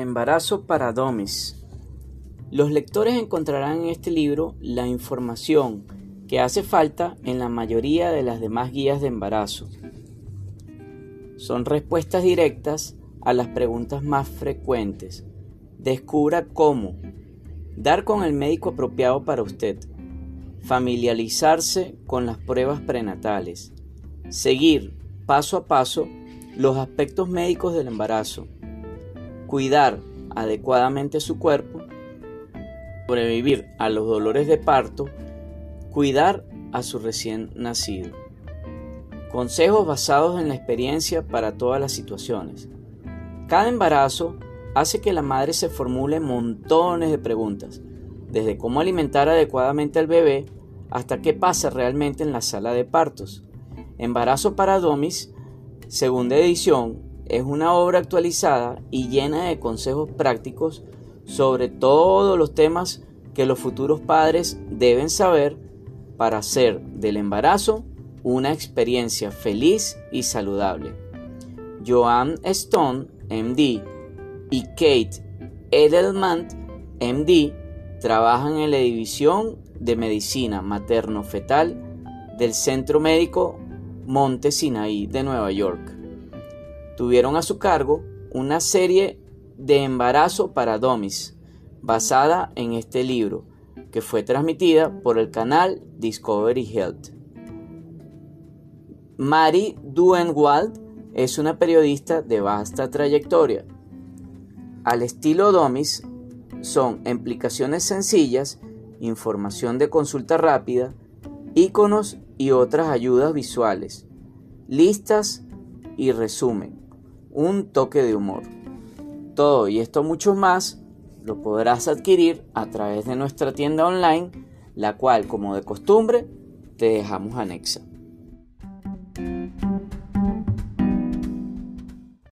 Embarazo para Domis. Los lectores encontrarán en este libro la información que hace falta en la mayoría de las demás guías de embarazo. Son respuestas directas a las preguntas más frecuentes. Descubra cómo dar con el médico apropiado para usted, familiarizarse con las pruebas prenatales, seguir paso a paso los aspectos médicos del embarazo, cuidar adecuadamente su cuerpo, sobrevivir a los dolores de parto, cuidar a su recién nacido. Consejos basados en la experiencia para todas las situaciones. Cada embarazo hace que la madre se formule montones de preguntas, desde cómo alimentar adecuadamente al bebé hasta qué pasa realmente en la sala de partos. Embarazo para Domis, segunda edición, es una obra actualizada y llena de consejos prácticos sobre todos los temas que los futuros padres deben saber para hacer del embarazo una experiencia feliz y saludable. Joan Stone, MD, y Kate Edelman, MD, trabajan en la División de Medicina Materno-Fetal del Centro Médico Monte Sinaí de Nueva York tuvieron a su cargo una serie de embarazo para domis basada en este libro que fue transmitida por el canal Discovery Health. Mary Duenwald es una periodista de vasta trayectoria. Al estilo Domis son implicaciones sencillas, información de consulta rápida, iconos y otras ayudas visuales, listas y resumen un toque de humor. Todo y esto mucho más lo podrás adquirir a través de nuestra tienda online, la cual como de costumbre te dejamos anexa.